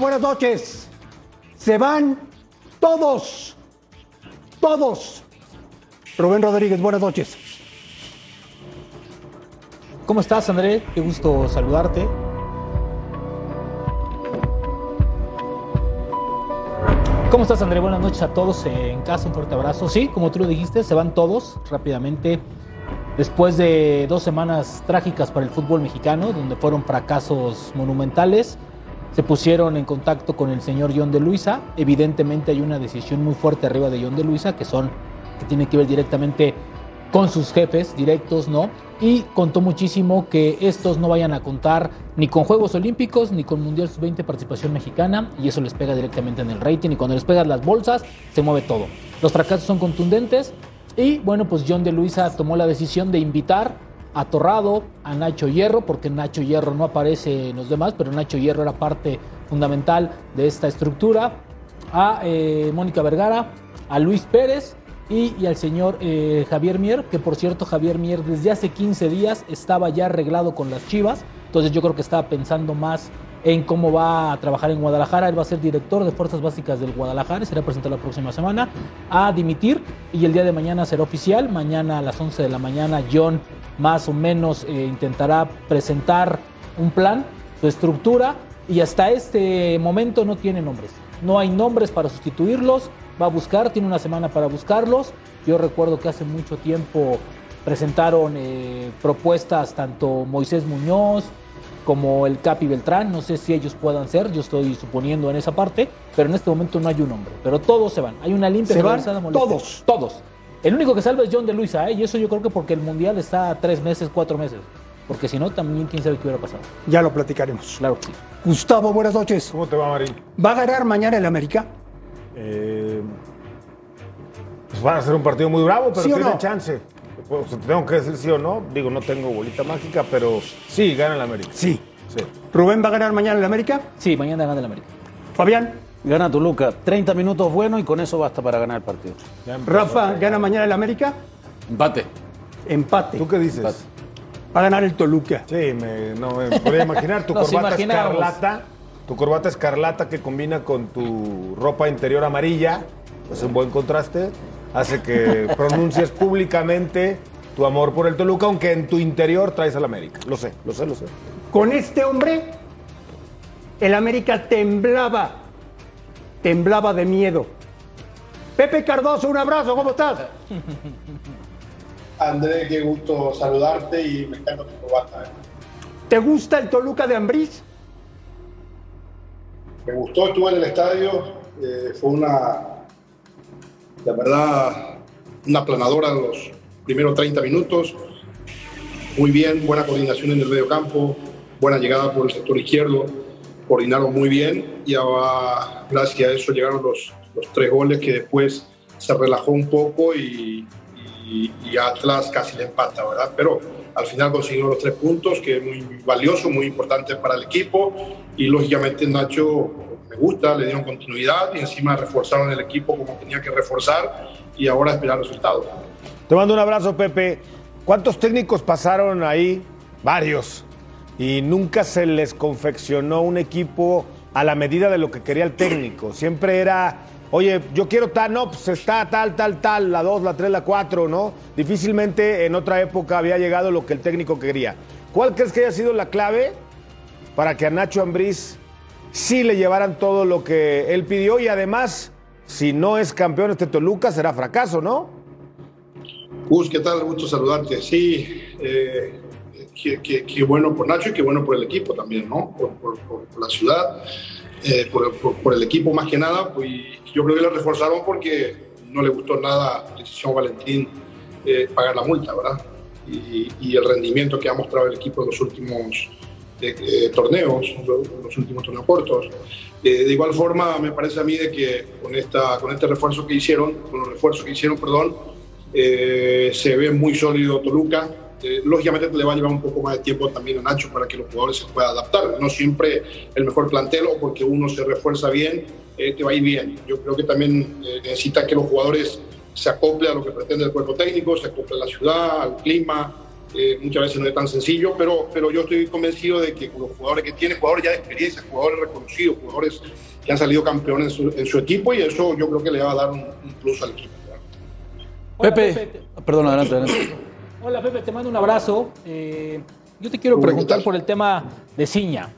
Buenas noches. Se van todos. Todos. Rubén Rodríguez, buenas noches. ¿Cómo estás, André? Qué gusto saludarte. ¿Cómo estás, André? Buenas noches a todos en casa. Un fuerte abrazo. Sí, como tú lo dijiste, se van todos rápidamente. Después de dos semanas trágicas para el fútbol mexicano, donde fueron fracasos monumentales, se pusieron en contacto con el señor John de Luisa. Evidentemente hay una decisión muy fuerte arriba de John de Luisa, que son que tiene que ver directamente con sus jefes directos, ¿no? Y contó muchísimo que estos no vayan a contar ni con Juegos Olímpicos ni con Mundial Sub-20 participación mexicana y eso les pega directamente en el rating y cuando les pegan las bolsas se mueve todo. Los fracasos son contundentes y bueno, pues John de Luisa tomó la decisión de invitar a Torrado, a Nacho Hierro, porque Nacho Hierro no aparece en los demás, pero Nacho Hierro era parte fundamental de esta estructura, a eh, Mónica Vergara, a Luis Pérez y, al señor eh, Javier Mier, que por cierto Javier Mier desde hace 15 días estaba ya arreglado con las Chivas, entonces yo creo que estaba pensando más en cómo va a trabajar en Guadalajara, él va a ser director de Fuerzas Básicas del Guadalajara, será presentado la próxima semana, a dimitir y el día de mañana será oficial, mañana a las 11 de la mañana John más o menos eh, intentará presentar un plan, su estructura y hasta este momento no tiene nombres, no hay nombres para sustituirlos, va a buscar, tiene una semana para buscarlos. Yo recuerdo que hace mucho tiempo presentaron eh, propuestas tanto Moisés Muñoz como el Capi Beltrán, no sé si ellos puedan ser, yo estoy suponiendo en esa parte, pero en este momento no hay un hombre, pero todos se van, hay una limpia se van todos, todos. El único que salva es John de Luisa, ¿eh? y eso yo creo que porque el Mundial está a tres meses, cuatro meses. Porque si no, también quién sabe qué hubiera pasado. Ya lo platicaremos. Claro que sí. Gustavo, buenas noches. ¿Cómo te va, Marín? ¿Va a ganar mañana el América? Eh, pues van a ser un partido muy bravo, pero tiene chance. Pues, tengo que decir sí o no. Digo, no tengo bolita mágica, pero sí, gana el América. Sí. sí. ¿Rubén va a ganar mañana el América? Sí, mañana gana el América. Fabián. Gana Toluca. 30 minutos bueno y con eso basta para ganar el partido. Rafa, ¿gana mañana el América? Empate. Empate. ¿Tú qué dices? Va a ganar el Toluca. Sí, me, no me podría imaginar. Tu corbata escarlata. Tu corbata escarlata que combina con tu ropa interior amarilla. Es un buen contraste hace que pronuncies públicamente tu amor por el Toluca, aunque en tu interior traes al América. Lo sé, lo sé, lo sé. Con este hombre, el América temblaba, temblaba de miedo. Pepe Cardoso, un abrazo, ¿cómo estás? André, qué gusto saludarte y me encanta tu corbata. ¿eh? ¿Te gusta el Toluca de Ambriz? Me gustó, estuve en el estadio, eh, fue una, la verdad, una aplanadora los primeros 30 minutos. Muy bien, buena coordinación en el medio campo, buena llegada por el sector izquierdo, coordinaron muy bien y ahora, gracias a eso llegaron los, los tres goles que después se relajó un poco y, y, Atlas casi le empata, ¿verdad? Pero al final consiguió los tres puntos, que es muy valioso, muy importante para el equipo y lógicamente Nacho gusta, le dieron continuidad y encima reforzaron el equipo como tenía que reforzar y ahora esperar resultados. Te mando un abrazo, Pepe. ¿Cuántos técnicos pasaron ahí? Varios. Y nunca se les confeccionó un equipo a la medida de lo que quería el técnico. Siempre era, oye, yo quiero tal, no, pues está tal, tal, tal, la 2, la 3, la 4, ¿no? Difícilmente en otra época había llegado lo que el técnico quería. ¿Cuál crees que haya sido la clave para que a Nacho Ambriz sí le llevaran todo lo que él pidió y además, si no es campeón este Toluca, será fracaso, ¿no? Gus, ¿qué tal? Gusto saludarte. Sí, eh, qué, bueno por Nacho y qué bueno por el equipo también, ¿no? Por, la ciudad, eh, por, el equipo más que nada. Pues, yo creo que lo reforzaron porque no le gustó nada a decisión Valentín eh, pagar la multa, ¿verdad? Y, y, el rendimiento que ha mostrado el equipo en los últimos de, torneos, los últimos torneos cortos. Eh, de igual forma, me parece a mí de que con, esta, con este refuerzo que hicieron, con los refuerzos que hicieron, perdón, eh, se ve muy sólido Toluca. Eh, lógicamente le va a llevar un poco más de tiempo también a Nacho para que los jugadores se puedan adaptar. No siempre el mejor plantel o porque uno se refuerza bien, te va a ir bien. Yo creo que también necesita que los jugadores se acoplen a lo que pretende el cuerpo técnico, se acople a la ciudad, al clima, eh, muchas veces no es tan sencillo, pero, pero yo estoy convencido de que con los jugadores que tiene, jugadores ya de experiencia, jugadores reconocidos, jugadores que han salido campeones en su, equipo y eso yo creo que le va a dar un, plus al equipo. Pepe, perdón, adelante, Hola Pepe, te mando un abrazo. Eh, yo te quiero preguntar por el tema de Ciña.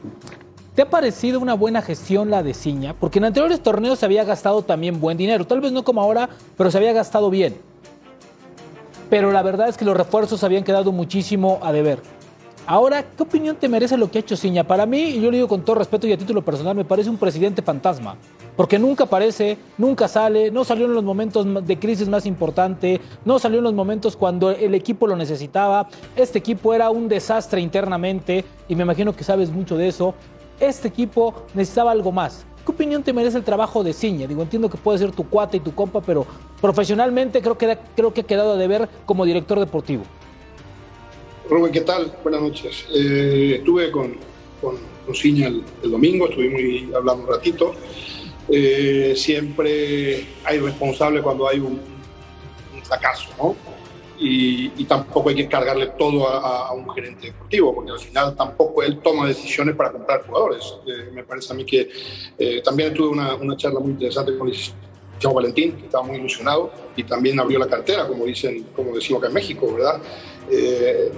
¿Te ha parecido una buena gestión la de Ciña? Porque en anteriores torneos se había gastado también buen dinero. Tal vez no como ahora, pero se había gastado bien. Pero la verdad es que los refuerzos habían quedado muchísimo a deber. Ahora, ¿qué opinión te merece lo que ha hecho Ciña? Para mí, y yo lo digo con todo respeto y a título personal, me parece un presidente fantasma. Porque nunca aparece, nunca sale, no salió en los momentos de crisis más importante, no salió en los momentos cuando el equipo lo necesitaba. Este equipo era un desastre internamente y me imagino que sabes mucho de eso este equipo necesitaba algo más. ¿Qué opinión te merece el trabajo de Ciña? Digo, entiendo que puede ser tu cuate y tu compa, pero profesionalmente creo que, creo que ha quedado de ver como director deportivo. Rubén, ¿qué tal? Buenas noches. Eh, estuve con, con, Ciña el, domingo, estuvimos hablando un ratito. Eh, siempre hay responsable cuando hay un fracaso, ¿no? Y, tampoco hay que cargarle todo a, un gerente deportivo, porque al final tampoco él toma decisiones para comprar jugadores. Eh, me parece a mí que eh, también tuve una, una, charla muy interesante con Chavo Valentín, que estaba muy ilusionado y también abrió la cartera, como dicen, como decimos acá en México, ¿verdad? Eh,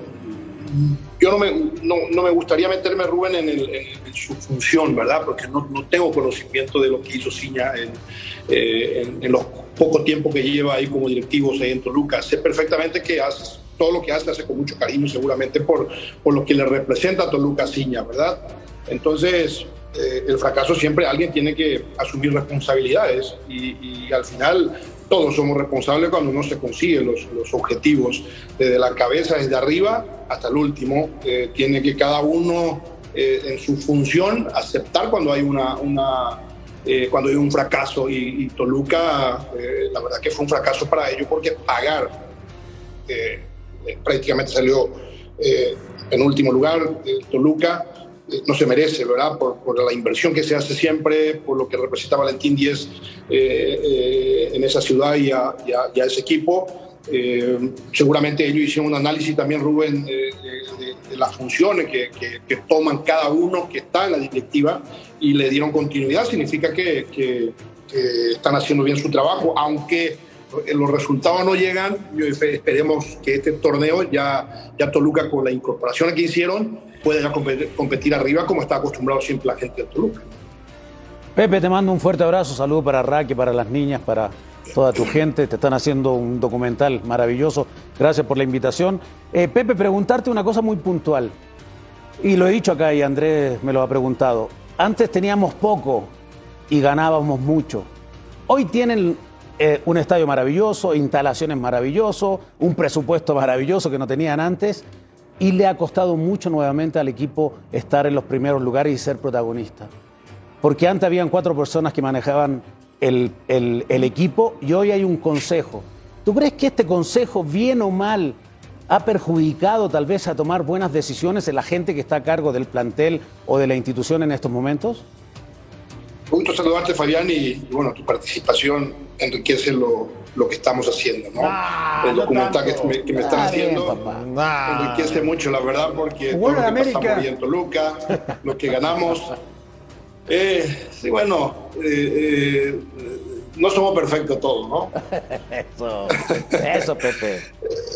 yo no me, no, no, me gustaría meterme, Rubén, en, su función, ¿verdad? Porque no, no, tengo conocimiento de lo que hizo Ciña en, en los poco tiempo que lleva ahí como directivo en Toluca. Sé perfectamente que hace, todo lo que hace hace con mucho cariño, seguramente por, por lo que le representa a Toluca Ciña, ¿verdad? Entonces, eh, el fracaso siempre alguien tiene que asumir responsabilidades y, al final todos somos responsables cuando no se consiguen los, los objetivos. Desde la cabeza, desde arriba hasta el último, eh, tiene que cada uno eh, en su función aceptar cuando hay una, una eh, cuando hay un fracaso y, Toluca, la verdad que fue un fracaso para ellos porque pagar prácticamente salió en último lugar. Toluca no se merece, ¿verdad? Por, la inversión que se hace siempre, por lo que representa Valentín Díez en esa ciudad y a, ese equipo. seguramente ellos hicieron un análisis también, Rubén, de, las funciones que, toman cada uno que está en la directiva y le dieron continuidad, significa que, que, están haciendo bien su trabajo, aunque los resultados no llegan, esperemos que este torneo ya, ya Toluca con la incorporación que hicieron pueda competir, arriba como está acostumbrado siempre la gente de Toluca. Pepe, te mando un fuerte abrazo, saludo para Raque, para las niñas, para toda tu gente, te están haciendo un documental maravilloso, gracias por la invitación. Eh, Pepe, preguntarte una cosa muy puntual, y lo he dicho acá y Andrés me lo ha preguntado, antes teníamos poco y ganábamos mucho. Hoy tienen eh, un estadio maravilloso, instalaciones maravillosas, un presupuesto maravilloso que no tenían antes y le ha costado mucho nuevamente al equipo estar en los primeros lugares y ser protagonista. Porque antes habían cuatro personas que manejaban el, el equipo y hoy hay un consejo. ¿Tú crees que este consejo, bien o mal, ha perjudicado tal vez a tomar buenas decisiones en la gente que está a cargo del plantel o de la institución en estos momentos? Un gusto saludarte, Fabián, y, bueno, tu participación enriquece lo, lo que estamos haciendo, ¿no? Ah, el documental que me, que me, están haciendo enriquece mucho, la verdad, porque todo lo que pasamos en Toluca, lo que ganamos. Eh, sí, bueno, eh, eh, no somos perfectos todos, ¿no? eso, eso, Pepe.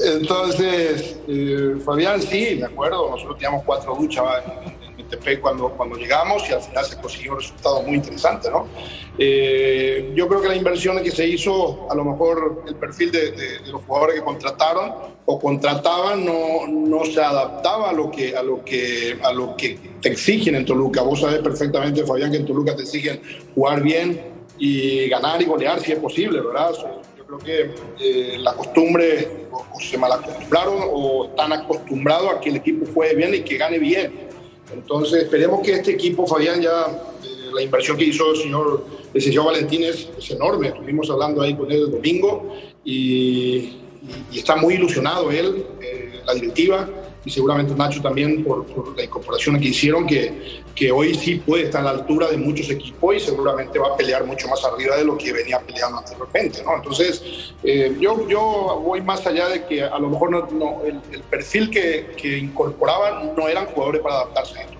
Entonces, eh, Fabián, sí, me acuerdo, nosotros teníamos cuatro duchas en, en cuando, cuando llegamos y al final se consiguió un resultado muy interesante, ¿no? Eh, yo creo que la inversión que se hizo, a lo mejor el perfil de, los jugadores que contrataron o contrataban no, no se adaptaba a lo, que, a, lo que, a lo que te exigen en Toluca. Vos sabés perfectamente, Fabián, que en Toluca te exigen jugar bien, y ganar y golear si es posible, ¿verdad? Yo creo que eh, la costumbre, o, se mal acostumbraron o están acostumbrados a que el equipo juegue bien y que gane bien. Entonces, esperemos que este equipo, Fabián, ya eh, la inversión que hizo el señor, señor Valentín es, enorme. Estuvimos hablando ahí con él el domingo y, está muy ilusionado él, eh, la directiva. Y seguramente Nacho también por, la incorporación que hicieron, que, que hoy sí puede estar a la altura de muchos equipos y seguramente va a pelear mucho más arriba de lo que venía peleando anteriormente. ¿no? Entonces, eh, yo, yo voy más allá de que a lo mejor no, el, perfil que, que, incorporaban no eran jugadores para adaptarse a esto.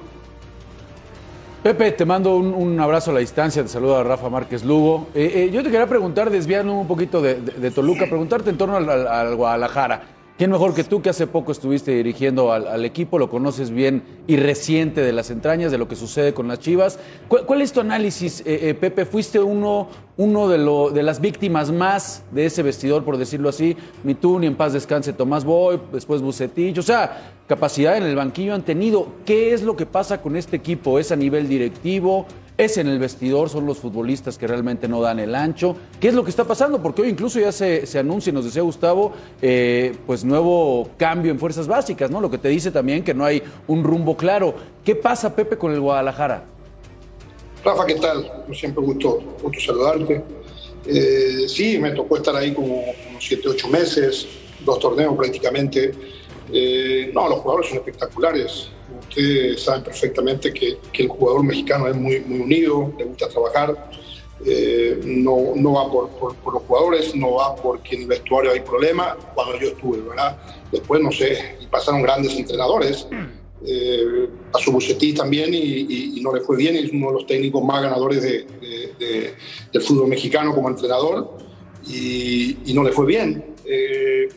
Pepe, te mando un, abrazo a la distancia, te saluda a Rafa Márquez Lugo. Eh, eh, yo te quería preguntar, desviando un poquito de, Toluca, preguntarte en torno al Guadalajara. ¿Quién mejor que tú, que hace poco estuviste dirigiendo al, equipo, lo conoces bien y reciente de las entrañas, de lo que sucede con las Chivas? ¿Cuál, es tu análisis, eh, eh, Pepe? ¿Fuiste uno, uno de, de las víctimas más de ese vestidor, por decirlo así? Ni tú, ni en paz descanse Tomás Boy, después Bucetich. O sea, capacidad en el banquillo han tenido. ¿Qué es lo que pasa con este equipo? ¿Es a nivel directivo? Es en el vestidor, son los futbolistas que realmente no dan el ancho. ¿Qué es lo que está pasando? Porque hoy incluso ya se, se anuncia, y nos decía Gustavo, eh, pues nuevo cambio en fuerzas básicas, ¿no? Lo que te dice también que no hay un rumbo claro. ¿Qué pasa, Pepe, con el Guadalajara? Rafa, ¿qué tal? Siempre gusto, gusto saludarte. Eh, sí, me tocó estar ahí como, como siete, ocho meses, dos torneos prácticamente. Eh, no, los jugadores son espectaculares ustedes saben perfectamente que, que, el jugador mexicano es muy, muy unido, le gusta trabajar, eh, no, no, va por, por, los jugadores, no va porque en el vestuario hay problemas, cuando yo estuve, ¿verdad? Después, no sé, pasaron grandes entrenadores, eh, a su Bucetí también y, no le fue bien, es uno de los técnicos más ganadores de, del fútbol mexicano como entrenador y, no le fue bien. Eh,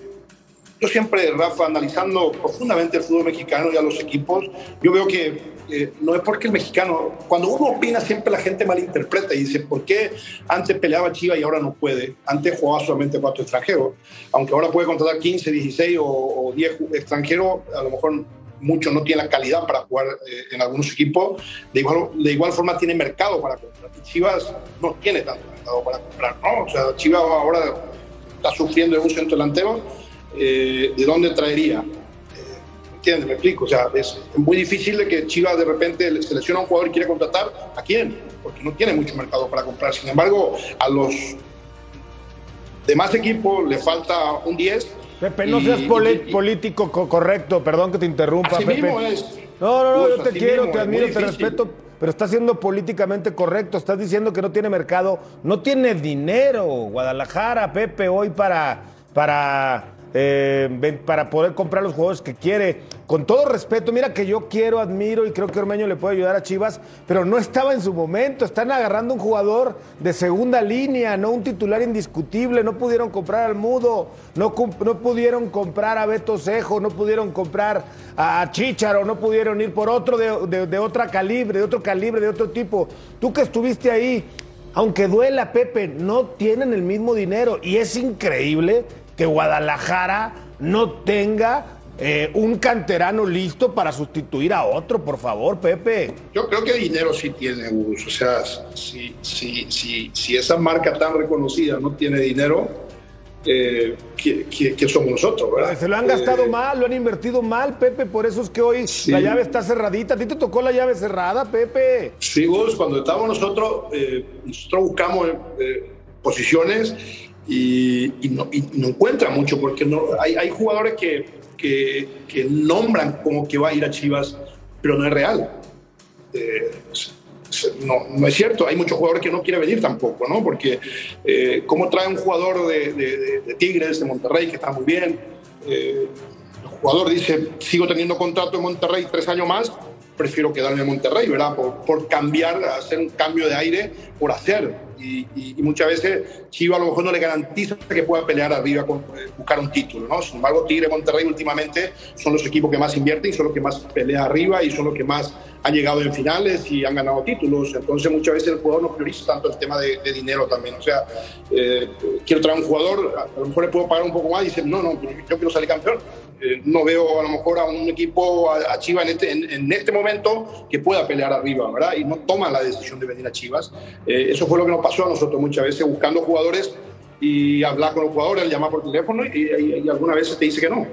yo siempre, Rafa, analizando profundamente el fútbol mexicano y a los equipos, yo veo que eh, no es porque el mexicano, cuando uno opina siempre la gente malinterpreta y dice, ¿por qué antes peleaba Chiva y ahora no puede? Antes jugaba solamente cuatro extranjeros, aunque ahora puede contratar 15, 16 o, 10 extranjeros, a lo mejor muchos no tienen la calidad para jugar eh, en algunos equipos, de igual, de igual forma tiene mercado para comprar. Y Chivas no tiene tanto mercado para comprar, ¿no? O sea, Chivas ahora está sufriendo de un centro delantero eh, ¿de dónde traería? ¿Entiendes? Me explico. O sea, es muy difícil de que Chivas de repente seleccione a un jugador y quiere contratar. ¿A quién? Porque no tiene mucho mercado para comprar. Sin embargo, a los demás equipos le falta un 10. Pepe, no seas político correcto, perdón que te interrumpa. Así mismo es. No, no, no, yo te quiero, te admiro, te respeto, pero estás siendo políticamente correcto. Estás diciendo que no tiene mercado, no tiene dinero. Guadalajara, Pepe, hoy para, para eh, para poder comprar los jugadores que quiere. Con todo respeto, mira que yo quiero, admiro y creo que Ormeño le puede ayudar a Chivas, pero no estaba en su momento. Están agarrando un jugador de segunda línea, no un titular indiscutible. No pudieron comprar al Mudo, no, no pudieron comprar a Beto Cejo, no pudieron comprar a Chicharo, no pudieron ir por otro de, de otra calibre, de otro calibre, de otro tipo. Tú que estuviste ahí, aunque duela, Pepe, no tienen el mismo dinero y es increíble que Guadalajara no tenga eh, un canterano listo para sustituir a otro, por favor, Pepe. Yo creo que dinero sí tiene, Gus. O sea, si, si, si, si esa marca tan reconocida no tiene dinero, eh, ¿qué, somos nosotros? ¿verdad? Se lo han gastado eh, mal, lo han invertido mal, Pepe. Por eso es que hoy la llave está cerradita. ¿A ti te tocó la llave cerrada, Pepe? Sí, Gus. Cuando estábamos nosotros, nosotros buscamos posiciones y, no, encuentra mucho porque no, hay, hay jugadores que, que, nombran como que va a ir a Chivas, pero no es real. Eh, no, no, es cierto, hay muchos jugadores que no quieren venir tampoco, ¿no? Porque eh, ¿cómo trae un jugador de, de, Tigres, de Monterrey, que está muy bien? Eh, el jugador dice, sigo teniendo contrato en Monterrey tres años más, prefiero quedarme en Monterrey, ¿verdad? Por, por cambiar, hacer un cambio de aire, por hacer y, muchas veces Chivas a lo mejor no le garantiza que pueda pelear arriba con eh, buscar un título, ¿no? Sin embargo, Tigre Monterrey últimamente son los equipos que más invierten y son los que más pelean arriba y son los que más han llegado en finales y han ganado títulos. Entonces, muchas veces el jugador no prioriza tanto el tema de, dinero también. O sea, eh, quiero traer un jugador, a lo mejor le puedo pagar un poco más y dice, no, no, yo quiero salir campeón. Eh, no veo a lo mejor a un equipo, a, Chivas en este, en, este momento, que pueda pelear arriba, ¿verdad? Y no toma la decisión de venir a Chivas. eso fue lo que nos pasó a nosotros muchas veces buscando jugadores y hablar con los jugadores, llamar por teléfono y, algunas veces te dice que no.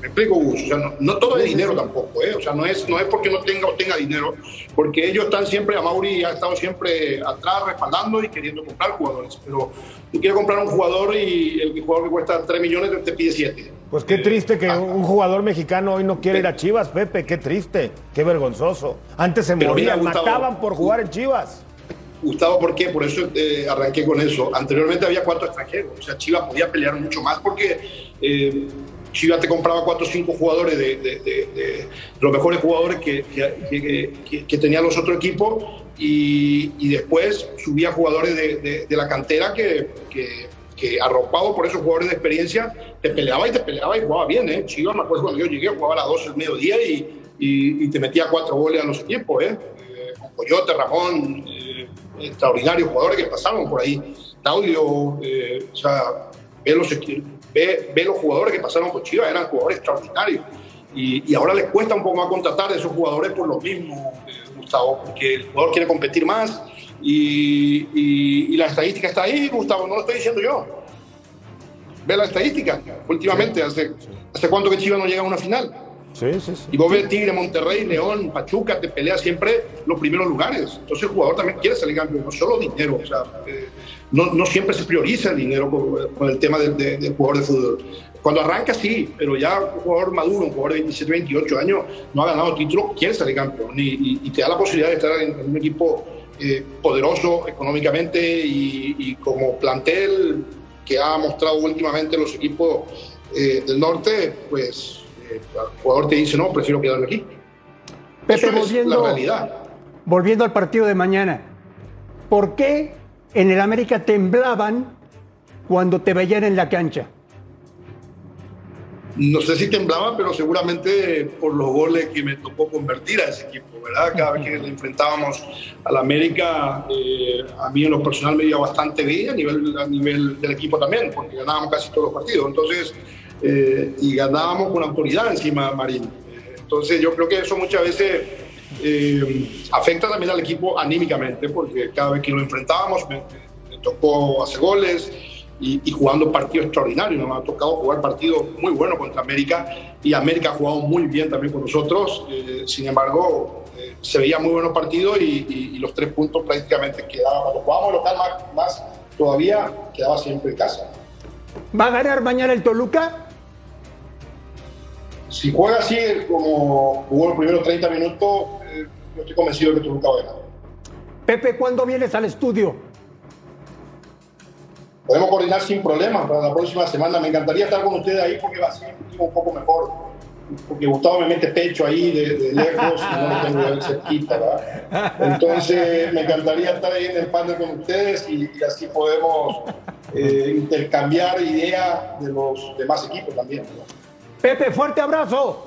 Me explico, Gus. O sea, no, no todo es dinero tampoco, ¿eh? O sea, no es, no es porque no tenga o tenga dinero, porque ellos están siempre, a Mauri ha estado siempre atrás respaldando y queriendo comprar jugadores. Pero tú quieres comprar un jugador y el jugador que cuesta 3 millones te pide 7. Pues qué triste que un jugador mexicano hoy no quiere ir a Chivas, Pepe. Qué triste, qué vergonzoso. Antes se morían, mataban por jugar en Chivas. Gustavo, ¿por qué? Por eso eh, arranqué con eso. Anteriormente había cuatro extranjeros, o sea, Chivas podía pelear mucho más porque eh, Chivas te compraba cuatro o cinco jugadores de, los mejores jugadores que, que- tenían los otros equipos y, después subía jugadores de, la cantera que, que, arropado por esos jugadores de experiencia te peleaba y te peleaba y jugaba bien. ¿eh? Chivas, me acuerdo cuando yo llegué, jugaba a las 12 del mediodía y, y- y te metía cuatro goles a los equipos. ¿eh? Eh, con Coyote, Ramón, eh, extraordinarios jugadores que pasaron por ahí. Claudio, eh, o sea, los, ve, ve los jugadores que pasaron por Chivas, eran jugadores extraordinarios. Y, y ahora les cuesta un poco más contratar a esos jugadores por lo mismo, eh, Gustavo, porque el jugador quiere competir más y, y- y la estadística está ahí, Gustavo, no lo estoy diciendo yo. Ve la estadística, últimamente, hace, ¿hace cuánto que Chivas no llega a una final? Y vos ves Tigre, Monterrey, León, Pachuca, te pelea siempre los primeros lugares. Entonces el jugador también quiere salir campeón, no solo dinero. O sea, eh, no, no siempre se prioriza el dinero con, el tema del, de- del jugador de fútbol. Cuando arranca sí, pero ya un jugador maduro, un jugador de 27, 28 años, no ha ganado título, quiere salir campeón y, te da la posibilidad de estar en, un equipo eh, poderoso económicamente y, como plantel que ha mostrado últimamente los equipos eh, del norte, pues el jugador te dice, no, prefiero quedarme aquí. Pepe, Eso es volviendo, la realidad. volviendo al partido de mañana, ¿por qué en el América temblaban cuando te veían en la cancha? No sé si temblaba, pero seguramente por los goles que me tocó convertir a ese equipo, ¿verdad? Cada vez que nos enfrentábamos al América, eh, a mí en lo personal me iba bastante bien, a nivel, a nivel del equipo también, porque ganábamos casi todos los partidos. Entonces, eh, y ganábamos con autoridad encima, Marín. Eh, Entonces, yo creo que eso muchas veces eh, afecta también al equipo anímicamente, porque cada vez que nos enfrentábamos me, me tocó hacer goles y, y jugando partidos extraordinarios. Nos ha tocado jugar partidos muy buenos contra América y América ha jugado muy bien también con nosotros. Eh, sin embargo, eh, se veían muy buenos partidos y, y- y los tres puntos prácticamente quedaban. Cuando jugábamos local más, más todavía, quedaba siempre en casa. ¿Va a ganar mañana el Toluca? Si juega así como jugó los primeros 30 minutos, eh, yo estoy convencido de que Toluca va a ganar. Pepe, ¿cuándo vienes al estudio? Podemos coordinar sin problemas para la próxima semana. Me encantaría estar con ustedes ahí porque va a ser un equipo un poco mejor. Porque Gustavo me mete pecho ahí de, de lejos y no lo tengo ahí cerquita, ¿verdad? Entonces me encantaría estar ahí en el panel con ustedes y, y así podemos eh, intercambiar ideas de los demás equipos también. ¿verdad? Pepe, fuerte abrazo.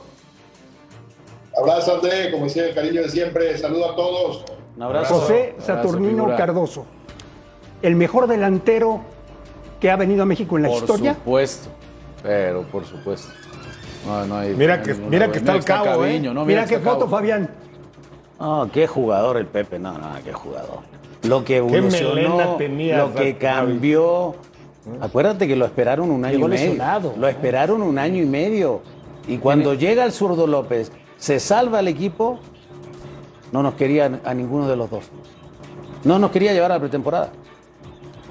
Abrazo, André, como decía el cariño de siempre. Saludo a todos. Un abrazo. José abrazo, Saturnino figura. Cardoso, el mejor delantero que ha venido a México en la Por historia. supuesto. Pero por supuesto. No, no hay- Mira que- mira que está el cabo, ¿eh? no, Mira que qué foto, Cabo. Fabián. No, qué jugador el Pepe, no, no, qué jugador. Lo que evolucionó, tenía, lo que cambió. Acuérdate que lo esperaron un año y medio. Lo esperaron un año y medio. Y cuando llega el zurdo López, se salva el equipo, no nos quería a ninguno de los dos. No nos quería llevar a la pretemporada.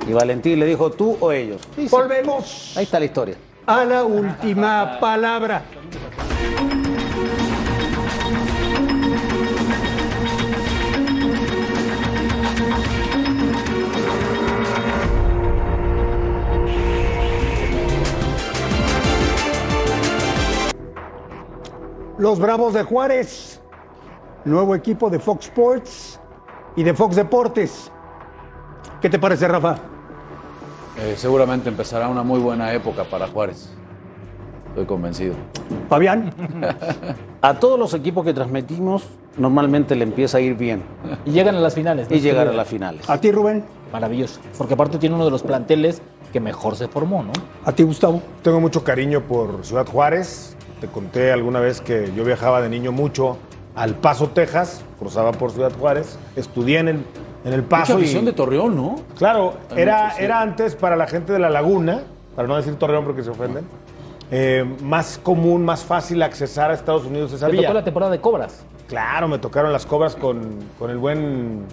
Y Valentín le dijo, tú o ellos. Volvemos Ahí está la historia. a la última palabra. Los Bravos de Juárez, nuevo equipo de Fox Sports y de Fox Deportes. ¿Qué te parece, Rafa? Eh, seguramente empezará una muy buena época para Juárez. Estoy convencido. Fabián, A todos los equipos que transmitimos, normalmente le empieza a ir bien Y llegan a las finales. ¿no? y llegar a Este, las finales. a ti Rubén, Maravilloso. Porque aparte tiene uno de los planteles que mejor se formó, ¿no? a ti Gustavo. Tengo mucho cariño por Ciudad Juárez. Te conté alguna vez que yo viajaba de niño mucho al Paso, Texas. Cruzaba por Ciudad Juárez. Estudié en el, en el Mucha Paso. afición y, de Torreón, ¿no? Claro, era, sí. era antes para la gente de la laguna, para no decir Torreón porque se ofenden. eh, más común, más fácil accesar a Estados Unidos esa Te vía. tocó la temporada de cobras. Claro, me tocaron las cobras con, con el buen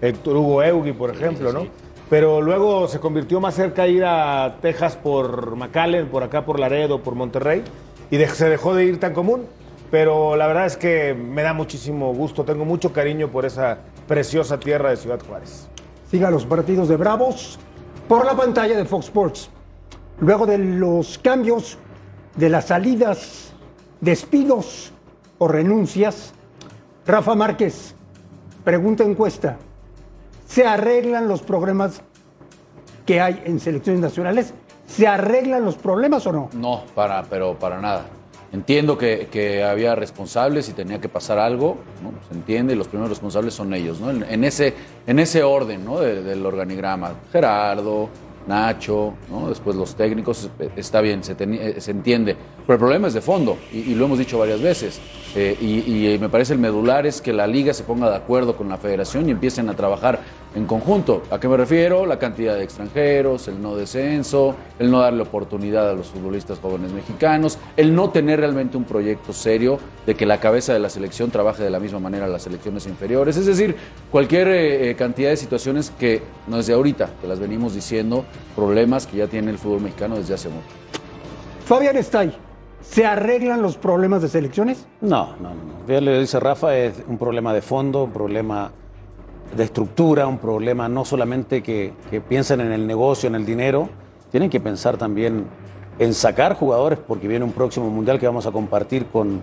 Héctor Hugo Eugui, por ejemplo, ¿no? Pero luego se convirtió más cerca ir a Texas por McAllen, por acá por Laredo, por Monterrey, y se dejó de ir tan común. Pero la verdad es que me da muchísimo gusto, tengo mucho cariño por esa preciosa tierra de Ciudad Juárez. Siga los partidos de Bravos por la pantalla de Fox Sports. Luego de los cambios, de las salidas, despidos o renuncias, Rafa Márquez, pregunta encuesta. ¿Se arreglan los problemas que hay en selecciones nacionales? ¿Se arreglan los problemas o no? No, para, pero para nada. Entiendo que, que había responsables y tenía que pasar algo, ¿no? Se entiende, y los primeros responsables son ellos, ¿no? En, ese, en ese orden, ¿no? De- del organigrama. Gerardo, Nacho, ¿no? Después los técnicos, eh, está bien, se, eh, se entiende. Pero el problema es de fondo, y, lo hemos dicho varias veces. Eh, y, y me parece el medular es que la liga se ponga de acuerdo con la federación y empiecen a trabajar en conjunto. ¿A qué me refiero? La cantidad de extranjeros, el no descenso, el no darle oportunidad a los futbolistas jóvenes mexicanos, el no tener realmente un proyecto serio de que la cabeza de la selección trabaje de la misma manera en las selecciones inferiores. Es decir, cualquier eh, eh, cantidad de situaciones que no es de ahorita, que las venimos diciendo, problemas que ya tiene el fútbol mexicano desde hace mucho. Fabián Estay, ¿se arreglan los problemas de selecciones? No, no, no. Ya le dice Rafa, es un problema de fondo, un problema de estructura, un problema no solamente que, que piensen en el negocio, en el dinero, tienen que pensar también en sacar jugadores porque viene un próximo mundial que vamos a compartir con,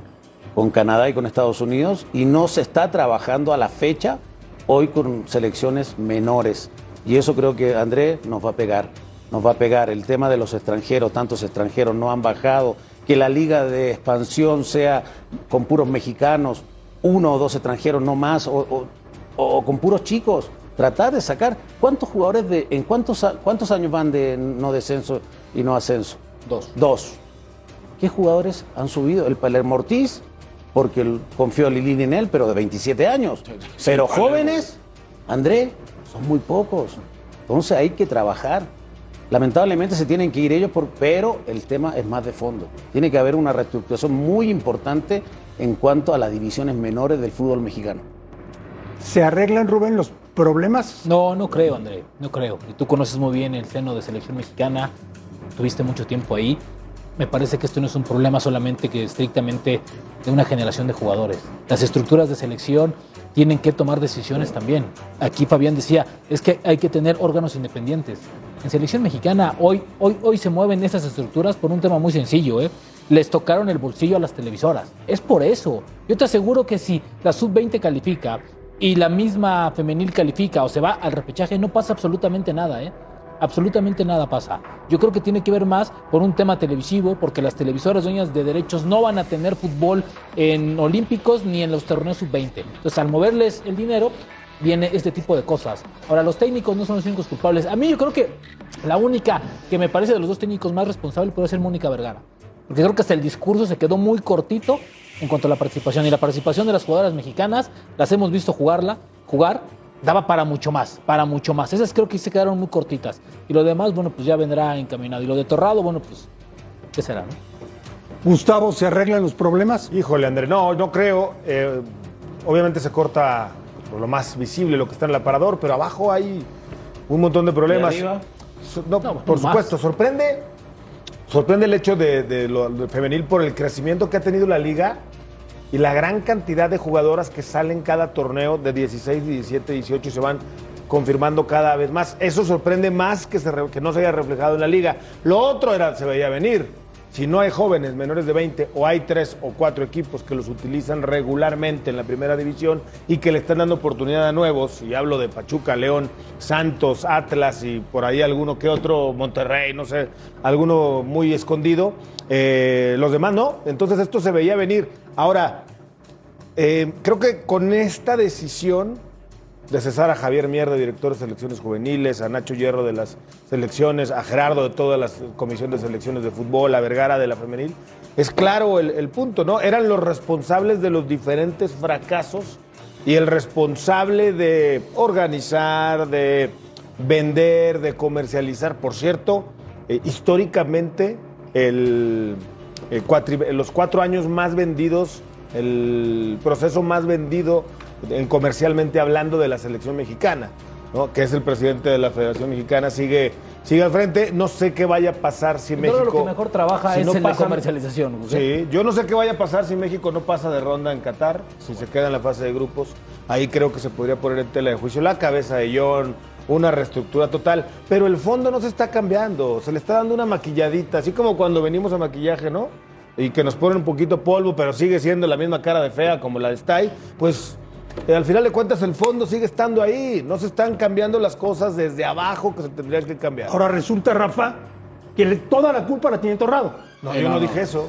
con Canadá y con Estados Unidos y no se está trabajando a la fecha hoy con selecciones menores. Y eso creo que André nos va a pegar, nos va a pegar. El tema de los extranjeros, tantos extranjeros no han bajado, que la liga de expansión sea con puros mexicanos, uno o dos extranjeros no más, o, o- o con puros chicos. Tratar de sacar, ¿cuántos jugadores de, en cuántos, cuántos años van de no descenso y no ascenso? Dos. Dos. ¿Qué jugadores han subido? El Palermo Ortiz, porque confió Lilini en él, pero de 27 años. Pero jóvenes, André, son muy pocos. Entonces hay que trabajar. Lamentablemente se tienen que ir ellos, por- pero el tema es más de fondo. Tiene que haber una reestructuración muy importante en cuanto a las divisiones menores del fútbol mexicano. ¿Se arreglan, Rubén, los problemas? No, no creo, André, no creo. Y tú conoces muy bien el seno de selección mexicana, tuviste mucho tiempo ahí. Me parece que esto no es un problema solamente que estrictamente de una generación de jugadores. Las estructuras de selección tienen que tomar decisiones también. Aquí Fabián decía, es que hay que tener órganos independientes. En selección mexicana hoy, hoy, hoy se mueven estas estructuras por un tema muy sencillo, ¿eh? Les tocaron el bolsillo a las televisoras. Es por eso. Yo te aseguro que si la sub-20 califica y la misma femenil califica o se va al repechaje, no pasa absolutamente nada, ¿eh? Absolutamente nada pasa. Yo creo que tiene que ver más por un tema televisivo, porque las televisoras dueñas de derechos no van a tener fútbol en olímpicos ni en los torneos sub-20. Entonces, al moverles el dinero, viene este tipo de cosas. Ahora, los técnicos no son los únicos culpables. A mí yo creo que la única que me parece de los dos técnicos más responsable puede ser Mónica Vergara. Porque creo que hasta el discurso se quedó muy cortito en cuanto a la participación. Y la participación de las jugadoras mexicanas, las hemos visto jugarla, jugar, daba para mucho más, para mucho más. Esas creo que se quedaron muy cortitas. Y lo demás, bueno, pues ya vendrá encaminado. Y lo de Torrado, bueno, pues, ¿qué será, no? Gustavo, ¿se arreglan los problemas? Híjole, André, no, no creo. Eh, obviamente se corta por lo más visible lo que está en el aparador, pero abajo hay un montón de problemas. ¿Y arriba? No, No, por más. supuesto, sorprende, sorprende el hecho de, de lo femenil por el crecimiento que ha tenido la liga y la gran cantidad de jugadoras que salen cada torneo de 16, 17, 18 y se van confirmando cada vez más. Eso sorprende más que, se que no se haya reflejado en la liga. Lo otro era, se veía venir. Si no hay jóvenes menores de 20 o hay tres o cuatro equipos que los utilizan regularmente en la primera división y que le están dando oportunidad a nuevos, y hablo de Pachuca, León, Santos, Atlas y por ahí alguno que otro, Monterrey, no sé, alguno muy escondido, eh, los demás no. Entonces esto se veía venir. Ahora, eh, creo que con esta decisión de cesar a Javier Mierda, director de selecciones juveniles, a Nacho Hierro de las selecciones, a Gerardo de todas las comisiones de selecciones de fútbol, a Vergara de la femenil, es claro el, punto, ¿no? Eran los responsables de los diferentes fracasos y el responsable de organizar, de vender, de comercializar. Por cierto, eh, históricamente el, cuatri- los cuatro años más vendidos, el proceso más vendido en comercialmente hablando de la selección mexicana, ¿no? que es el presidente de la Federación Mexicana, sigue, sigue al frente. No sé qué vaya a pasar si Yo creo México... que lo que mejor trabaja si es no en la comercialización. José. Sí, yo no sé qué vaya a pasar si México no pasa de ronda en Qatar, si se queda en la fase de grupos. Ahí creo que se podría poner en tela de juicio la cabeza de John, una reestructura total. Pero el fondo no se está cambiando, se le está dando una maquilladita, así como cuando venimos a maquillaje, ¿no? Y que nos ponen un poquito polvo, pero sigue siendo la misma cara de fea como la de Stay. Pues eh, al final de cuentas el fondo sigue estando ahí. No se están cambiando las cosas desde abajo que se tendrían que cambiar. Ahora resulta, Rafa, que le- toda la culpa la tiene Torrado. no, Eh, yo no, no, dije eso.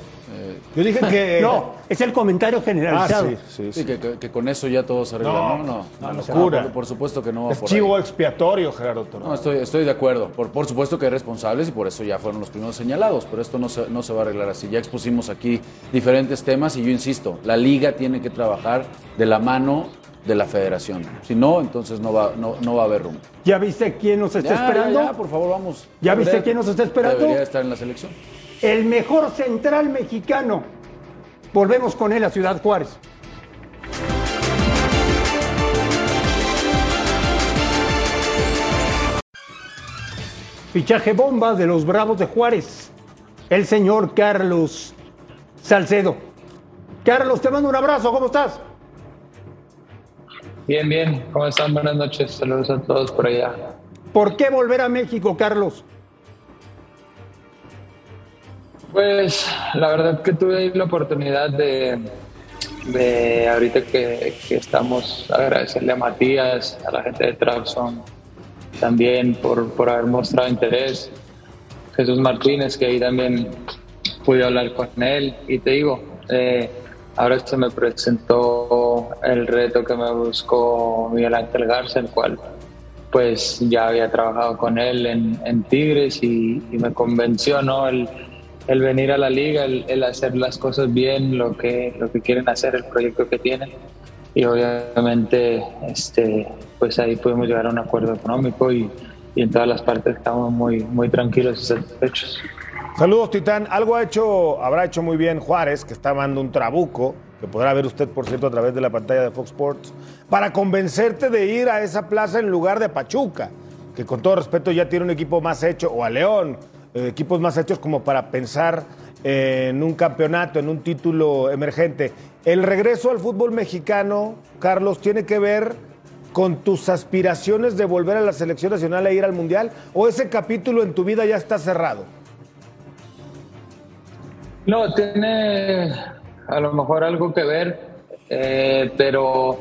Yo dije que. No, es el comentario Ah, generalizado. sí, sí, sí. Sí, que, que- que con eso ya todo se arregla. No, No, no, no, no, locura. por, por supuesto que no va Es por chivo ahí. expiatorio, Gerardo Torres. No, estoy, estoy de acuerdo. Por, por supuesto que hay responsables y por eso ya fueron los primeros señalados, pero esto no se, no se va a arreglar así. Ya expusimos aquí diferentes temas y yo insisto, la liga tiene que trabajar de la mano de la federación. Si no, entonces no va, no, no va a haber rumbo. ¿Ya viste quién nos está Ya, esperando? ya, ya, por favor, vamos. ¿Ya viste quién nos está esperando? Debería estar en la selección. El mejor central mexicano. Volvemos con él a Ciudad Juárez. Fichaje bomba de los Bravos de Juárez. El señor Carlos Salcedo. Carlos, te mando un abrazo. ¿Cómo estás? Bien, bien. ¿Cómo están? Buenas noches. Saludos a todos por allá. ¿Por qué volver a México, Carlos? Pues la verdad que tuve ahí la oportunidad de, de ahorita que, que estamos, agradecerle a Matías, a la gente de Trabzon, también por, por haber mostrado interés. Jesús Martínez, que ahí también pude hablar con él. Y te digo, eh, ahora se me presentó el reto que me buscó Miguel Ángel Garza, el cual pues ya había trabajado con él en, Tigres y, me convenció, ¿no? El, el venir a la liga, el, el hacer las cosas bien, lo que, lo que quieren hacer, el proyecto que tienen. Y obviamente, este, pues ahí pudimos llegar a un acuerdo económico y, y en todas las partes estamos muy, muy tranquilos y satisfechos. Saludos, Titán. Algo ha hecho, habrá hecho muy bien Juárez, que está dando un trabuco, que podrá ver usted, por cierto, a través de la pantalla de Fox Sports, para convencerte de ir a esa plaza en lugar de Pachuca, que con todo respeto ya tiene un equipo más hecho, o a León, eh, equipos más hechos como para pensar en un campeonato, en un título emergente. El regreso al fútbol mexicano, Carlos, tiene que ver con tus aspiraciones de volver a la selección nacional e ir al mundial, o ese capítulo en tu vida ya está cerrado. No, tiene a lo mejor algo que ver, eh, pero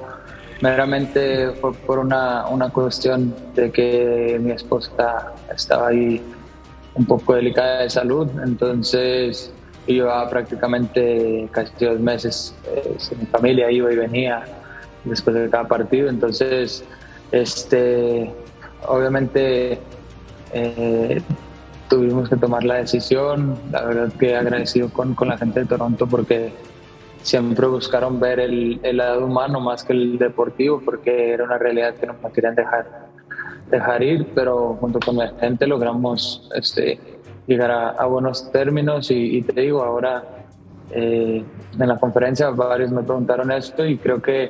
meramente fue por una, una cuestión de que mi esposa estaba ahí un poco delicada de salud, entonces llevaba prácticamente casi dos meses eh, sin mi familia, iba y venía después de cada partido, entonces este obviamente eh, tuvimos que tomar la decisión. La verdad que agradecido con, con la gente de Toronto porque siempre buscaron ver el, el lado humano más que el deportivo porque era una realidad que no querían dejar, dejar ir, pero junto con mi gente logramos este, llegar a, buenos términos y, y, te digo, ahora eh, en la conferencia varios me preguntaron esto y creo que,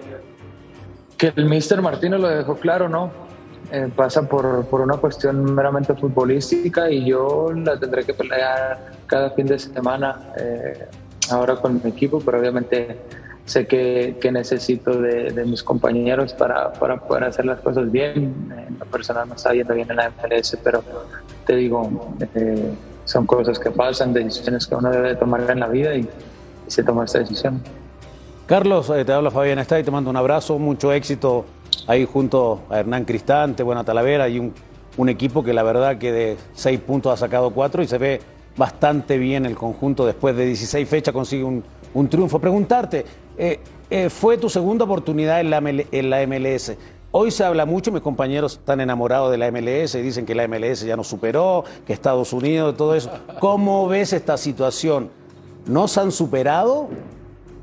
que el Mister Martino lo dejó claro, ¿no? Eh, pasa por, por, una cuestión meramente futbolística y yo la tendré que pelear cada fin de semana eh, ahora con mi equipo, pero obviamente sé que, que necesito de, de, mis compañeros para, para poder hacer las cosas bien. En lo personal me está yendo bien en la MLS, pero te digo, eh, son cosas que pasan, decisiones que uno debe tomar en la vida y, se toma esta decisión. Carlos, eh, te habla Fabián Está y te mando un abrazo, mucho éxito ahí junto a Hernán Cristante, bueno, a Talavera y un, equipo que la verdad que de seis puntos ha sacado cuatro y se ve bastante bien el conjunto después de 16 fechas consigue un, un triunfo. Preguntarte, eh, eh, fue tu segunda oportunidad en la, en la, MLS. Hoy se habla mucho, mis compañeros están enamorados de la MLS y dicen que la MLS ya nos superó, que Estados Unidos, todo eso. ¿Cómo ves esta situación? ¿Nos han superado?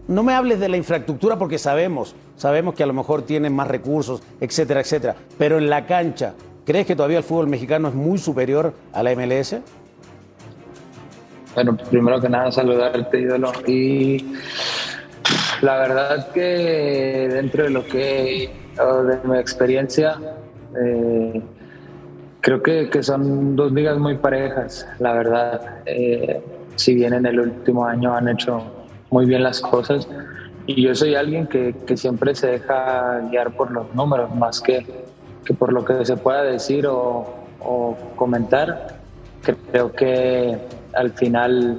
No me hables de la infraestructura porque sabemos, sabemos que a lo mejor tienen más recursos, etcétera, etcétera. Pero en la cancha, ¿crees que todavía el fútbol mexicano es muy superior a la MLS? bueno, primero que nada saludarte, ídolo. Y la verdad que dentro de lo que, de mi experiencia, eh, creo que, que, son dos ligas muy parejas, la verdad. Eh, si bien en el último año han hecho muy bien las cosas, y yo soy alguien que, que siempre se deja guiar por los números más que, que por lo que se pueda decir o, o comentar. Creo que al final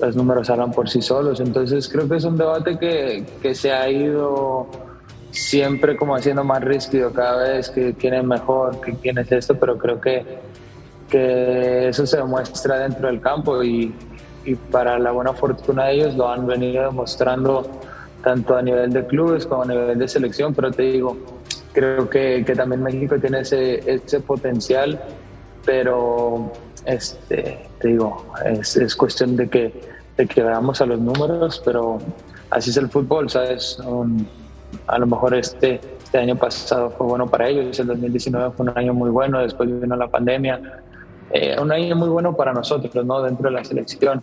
los números hablan por sí solos. Entonces creo que es un debate que, que se ha ido siempre como haciendo más rígido cada vez que quién es mejor, que quién es esto, pero creo que, que eso se demuestra dentro del campo y, y para la buena fortuna de ellos lo han venido demostrando tanto a nivel de clubes como a nivel de selección, pero te digo, creo que, que también México tiene ese, ese potencial, pero este, te digo, es, es cuestión de que, de que veamos a los números, pero así es el fútbol, ¿sabes? a lo mejor este, este año pasado fue bueno para ellos, el 2019 fue un año muy bueno, después vino la pandemia, eh, un año muy bueno para nosotros, ¿no? Dentro de la selección.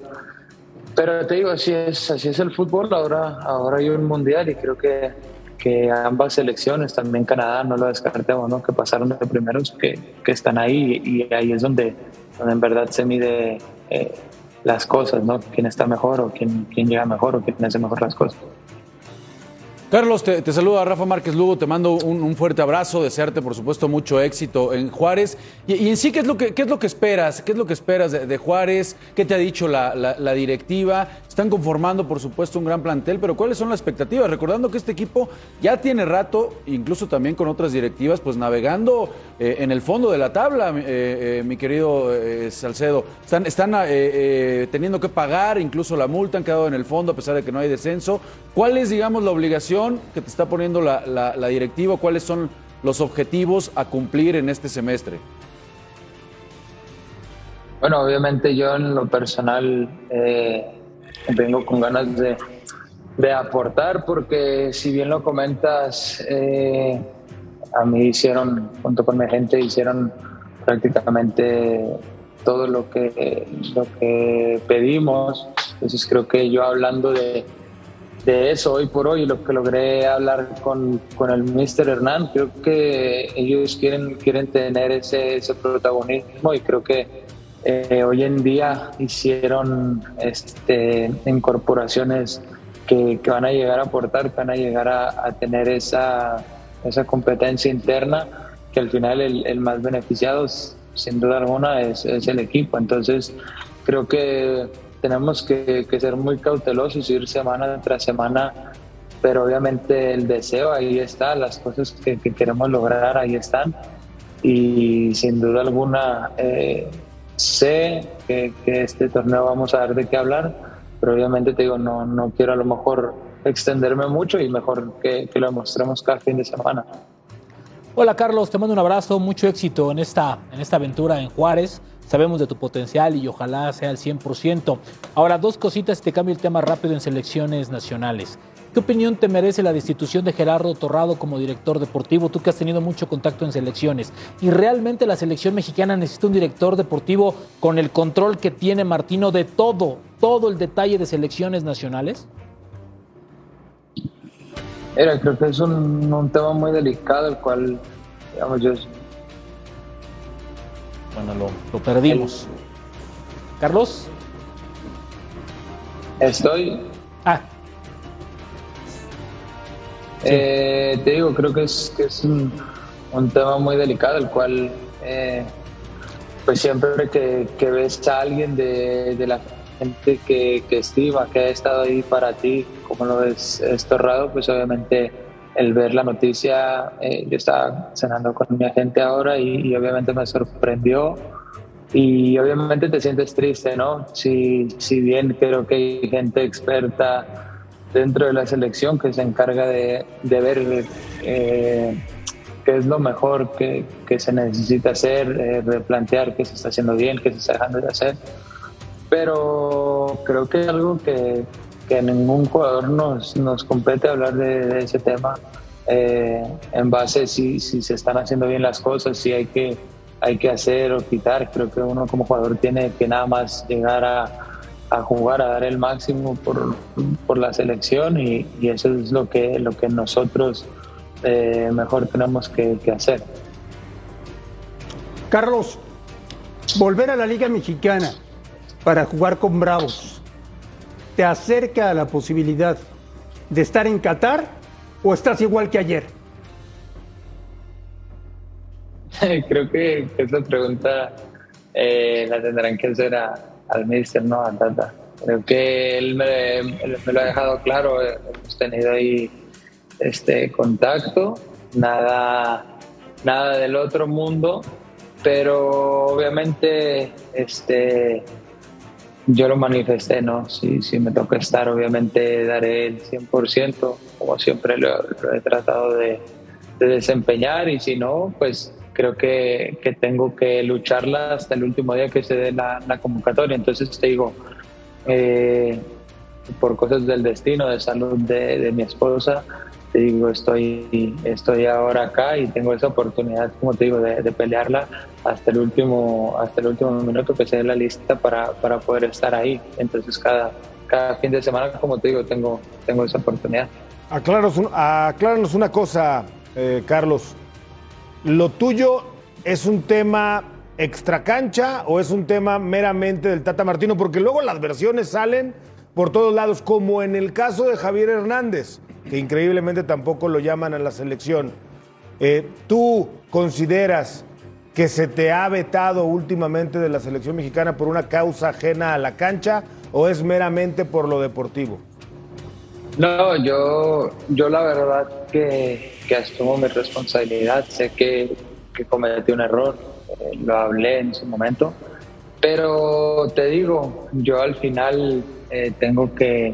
Pero te digo, así es, así es el fútbol. Ahora, ahora hay un mundial y creo que, que ambas selecciones, también Canadá, no lo descartemos, ¿no? que pasaron de primeros, que, que están ahí y ahí es donde, donde en verdad se mide eh, las cosas, ¿no? quién está mejor o quién, quién llega mejor o quién hace mejor las cosas. Carlos, te, te, saluda Rafa Márquez Lugo, te mando un, fuerte abrazo, desearte por supuesto mucho éxito en Juárez. Y, en sí, ¿qué es lo que, qué es lo que esperas? ¿Qué es lo que esperas de, Juárez? ¿Qué te ha dicho la, directiva? Están conformando por supuesto un gran plantel, pero ¿cuáles son las expectativas? Recordando que este equipo ya tiene rato, incluso también con otras directivas, pues navegando eh, en el fondo de la tabla, eh, eh, mi querido Salcedo. Están, están teniendo que pagar incluso la multa, han quedado en el fondo a pesar de que no hay descenso. ¿Cuál es, digamos, la obligación? Que te está poniendo la, la, la, directiva? ¿Cuáles son los objetivos a cumplir en este semestre? Bueno, obviamente yo en lo personal eh, vengo con ganas de, de, aportar porque si bien lo comentas, eh, a mí hicieron, junto con mi gente, hicieron prácticamente todo lo que, lo que pedimos. Entonces creo que yo hablando de, de eso hoy por hoy, lo que logré hablar con, con el Mr. Hernán, creo que ellos quieren, quieren tener ese, ese protagonismo y creo que eh, hoy en día hicieron este, incorporaciones que, que, van a llegar a aportar, que van a llegar a, tener esa, esa, competencia interna, que al final el, el más beneficiado, sin duda alguna, es, es el equipo. Entonces, creo que tenemos que, que, ser muy cautelosos, ir semana tras semana, pero obviamente el deseo ahí está, las cosas que, que queremos lograr ahí están y sin duda alguna eh, sé que, que, este torneo vamos a dar de qué hablar, pero obviamente te digo, no, no quiero a lo mejor extenderme mucho y mejor que, que lo demostremos cada fin de semana. Hola Carlos, te mando un abrazo, mucho éxito en esta, en esta aventura en Juárez. Sabemos de tu potencial y ojalá sea al 100%. Ahora, dos cositas, te cambio el tema rápido en selecciones nacionales. ¿Qué opinión te merece la destitución de Gerardo Torrado como director deportivo? Tú que has tenido mucho contacto en selecciones. ¿Y realmente la selección mexicana necesita un director deportivo con el control que tiene Martino de todo, todo el detalle de selecciones nacionales? Era, creo que es un, un tema muy delicado, el cual, digamos, yo bueno, lo, lo perdimos. Carlos. Estoy. Ah. Sí. Eh, te digo, creo que es, que es un, un, tema muy delicado, el cual, eh, pues siempre que, que, ves a alguien de, de la gente que, que, estima, que ha estado ahí para ti, como lo ves estorrado, pues obviamente el ver la noticia, eh, yo estaba cenando con mi agente ahora y, obviamente me sorprendió y obviamente te sientes triste, ¿no? Si, si bien creo que hay gente experta dentro de la selección que se encarga de, de ver eh, qué es lo mejor que, que se necesita hacer, eh, replantear qué se está haciendo bien, qué se está dejando de hacer. Pero creo que es algo que, que ningún jugador nos, nos compete hablar de, ese tema eh, en base si, si se están haciendo bien las cosas, si hay que, hay que hacer o quitar. Creo que uno como jugador tiene que nada más llegar a, a jugar, a dar el máximo por, por la selección y, y, eso es lo que, lo que nosotros eh, mejor tenemos que, hacer. Carlos, volver a la Liga Mexicana para jugar con Bravos, ¿te acerca a la posibilidad de estar en Qatar o estás igual que ayer? Creo que esa pregunta eh, la tendrán que hacer a, al mister, ¿no? A Tata. Creo que él me, me, lo ha dejado claro, hemos tenido ahí este contacto, nada, nada del otro mundo, pero obviamente este, yo lo manifesté, ¿no? Si, si me toca estar, obviamente daré el 100%, como siempre lo, he tratado de, de desempeñar, y si no, pues creo que, que, tengo que lucharla hasta el último día que se dé la, la convocatoria. Entonces te digo, eh, por cosas del destino, de salud de, de, mi esposa, te digo, estoy, estoy ahora acá y tengo esa oportunidad, como te digo, de, de pelearla hasta el último, hasta el último minuto que se dé la lista para, para poder estar ahí. Entonces cada, cada fin de semana, como te digo, tengo, tengo esa oportunidad. Acláranos, acláranos una cosa, eh, Carlos. ¿Lo tuyo es un tema extracancha o es un tema meramente del Tata Martino? Porque luego las versiones salen por todos lados, como en el caso de Javier Hernández, que increíblemente tampoco lo llaman a la selección. Eh, ¿Tú consideras que se te ha vetado últimamente de la selección mexicana por una causa ajena a la cancha o es meramente por lo deportivo? No, yo, yo la verdad que, asumo mi responsabilidad. Sé que, que cometí un error, eh, lo hablé en su momento, pero te digo, yo al final eh, tengo que,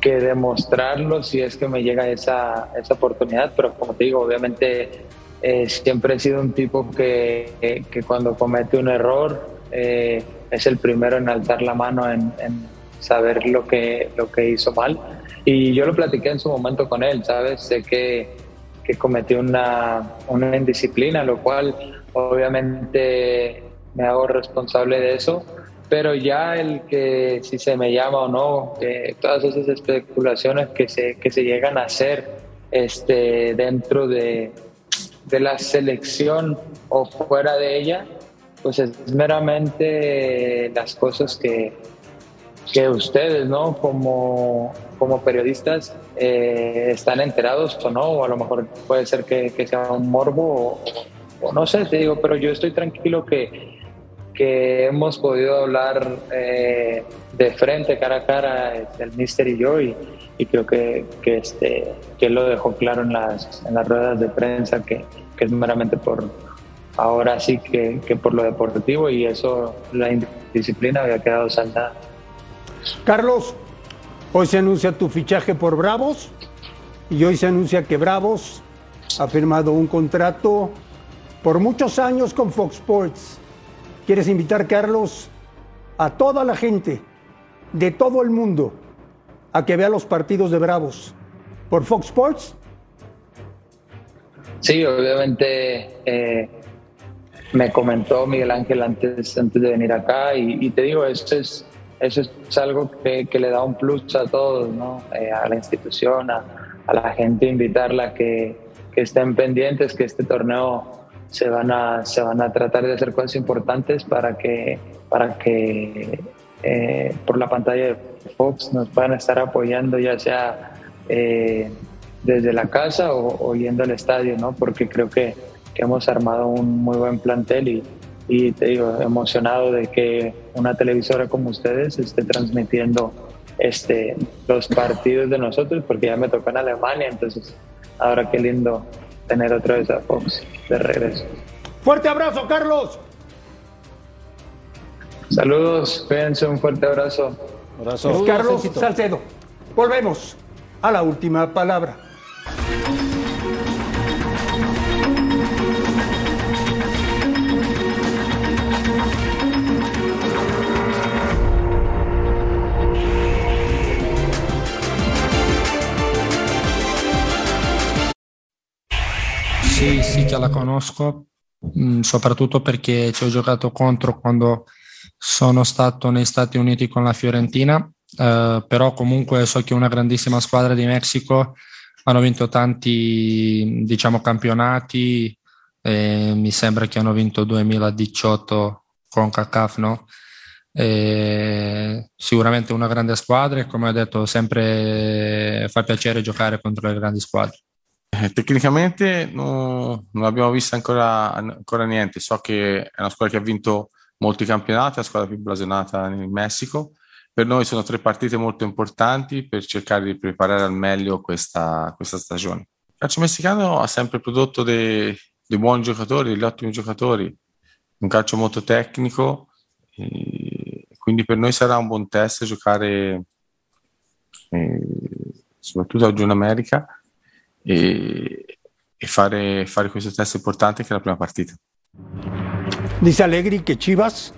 que, demostrarlo si es que me llega esa, esa oportunidad, pero como te digo, obviamente eh, siempre he sido un tipo que, que cuando comete un error eh, es el primero en alzar la mano, en, en saber lo que, lo que hizo mal. Y yo lo platiqué en su momento con él, ¿sabes? Sé que, que cometió una, una indisciplina, lo cual obviamente me hago responsable de eso, pero ya el que si se me llama o no, que todas esas especulaciones que se, que se llegan a hacer este, dentro de, de la selección o fuera de ella, pues es meramente las cosas que, que ustedes, ¿no? Como, como periodistas eh, están enterados o no, o a lo mejor puede ser que, sea un morbo o, o, no sé, te digo, pero yo estoy tranquilo que, que hemos podido hablar eh, de frente, cara a cara, el mister y yo, y, y creo que, que, este, que él lo dejó claro en las, en las ruedas de prensa, que, que es meramente por ahora sí que, que por lo deportivo y eso, la indisciplina había quedado saldada. Carlos, hoy se anuncia tu fichaje por Bravos y hoy se anuncia que Bravos ha firmado un contrato por muchos años con Fox Sports. ¿Quieres invitar, Carlos, a toda la gente de todo el mundo a que vea los partidos de Bravos por Fox Sports? Sí, obviamente eh, me comentó Miguel Ángel antes, antes de venir acá y, te digo, esto es eso es algo que, que, le da un plus a todos, ¿no? Eh, a la institución, a, a, la gente, invitarla que, que, estén pendientes, que este torneo se van, a, se van a tratar de hacer cosas importantes para que, para que eh, por la pantalla Fox nos puedan estar apoyando, ya sea eh, desde la casa o, o, yendo al estadio, ¿no? Porque creo que, que hemos armado un muy buen plantel y, y te digo, emocionado de que una televisora como ustedes esté transmitiendo este, los partidos de nosotros, porque ya me tocó en Alemania, entonces ahora qué lindo tener otra vez a Fox de regreso. Fuerte abrazo, Carlos. Saludos, cuídense, un fuerte abrazo. Abrazo. Es Carlos Salcedo. Volvemos a la última palabra. Sì, sì che la conosco, mh, soprattutto perché ci ho giocato contro quando sono stato negli Stati Uniti con la Fiorentina, eh, però comunque so che è una grandissima squadra di Messico, hanno vinto tanti diciamo, campionati, eh, mi sembra che hanno vinto 2018 con CACAF, no? E sicuramente una grande squadra e come ho detto sempre fa piacere giocare contro le grandi squadre. Eh, tecnicamente no, non abbiamo visto ancora, ancora, niente, so che è una squadra che ha vinto molti campionati, la squadra più blasonata nel Messico. Per noi sono tre partite molto importanti per cercare di preparare al meglio questa, questa stagione. Il calcio messicano ha sempre prodotto dei, dei buoni giocatori, degli ottimi giocatori, un calcio molto tecnico, quindi per noi sarà un buon test giocare eh, soprattutto oggi in America e, e fare, fare questo test importante che è la prima partita. Dice Allegri que Chivas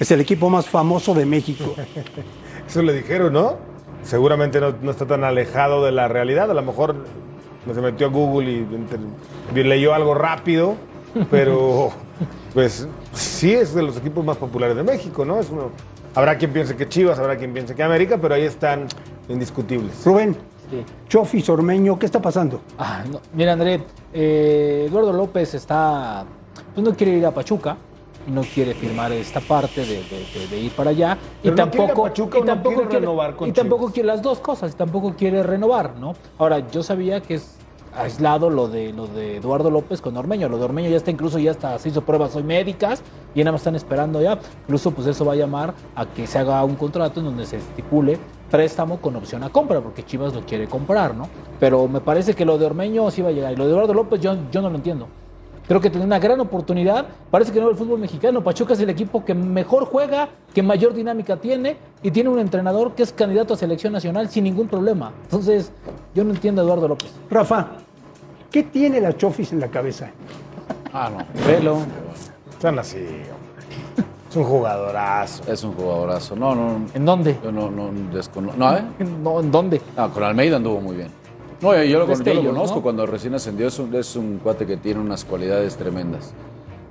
es el equipo más famoso de México. Eso le dijeron, ¿no? Seguramente no, no, está tan alejado de la realidad. A lo mejor se metió a Google y, y leyó algo rápido, pero pues sí es de los equipos más populares de México, ¿no? Es uno, habrá quien piense que Chivas, habrá quien piense que América, pero ahí están indiscutibles. Rubén, sí. Chofi, Sormeño, ¿qué está pasando? Ah, no. Mira, André, eh, Eduardo López está, pues no quiere ir a Pachuca, no quiere firmar esta parte de, de, de ir para allá. Pero y tampoco Pachuca y tampoco quiere renovar con y tampoco Chivas. quiere las dos cosas y tampoco quiere renovar no ahora yo sabía que es aislado lo de lo de Eduardo López con Ormeño. Lo de Ormeño ya está incluso ya está se hizo pruebas hoy médicas y nada más están esperando ya. Incluso pues eso va a llamar a que se haga un contrato en donde se estipule préstamo con opción a compra porque Chivas lo quiere comprar no pero me parece que lo de Ormeño sí va a llegar y lo de Eduardo López yo, yo no lo entiendo Creo que tiene una gran oportunidad. Parece que no el fútbol mexicano. Pachuca es el equipo que mejor juega, que mayor dinámica tiene y tiene un entrenador que es candidato a selección nacional sin ningún problema. Entonces, yo no entiendo a Eduardo López. Rafa, ¿qué tiene la Chofis en la cabeza? Ah, no. Pelo. Están así. Es un jugadorazo. Es un jugadorazo. No, no. ¿En dónde? Yo no, no desconozco. No, ¿eh? No, ¿En dónde? Ah, con Almeida anduvo muy bien. No, yo, yo lo, yo lo Destellos, conozco ¿no? cuando recién ascendió. Es un, es un cuate que tiene unas cualidades tremendas.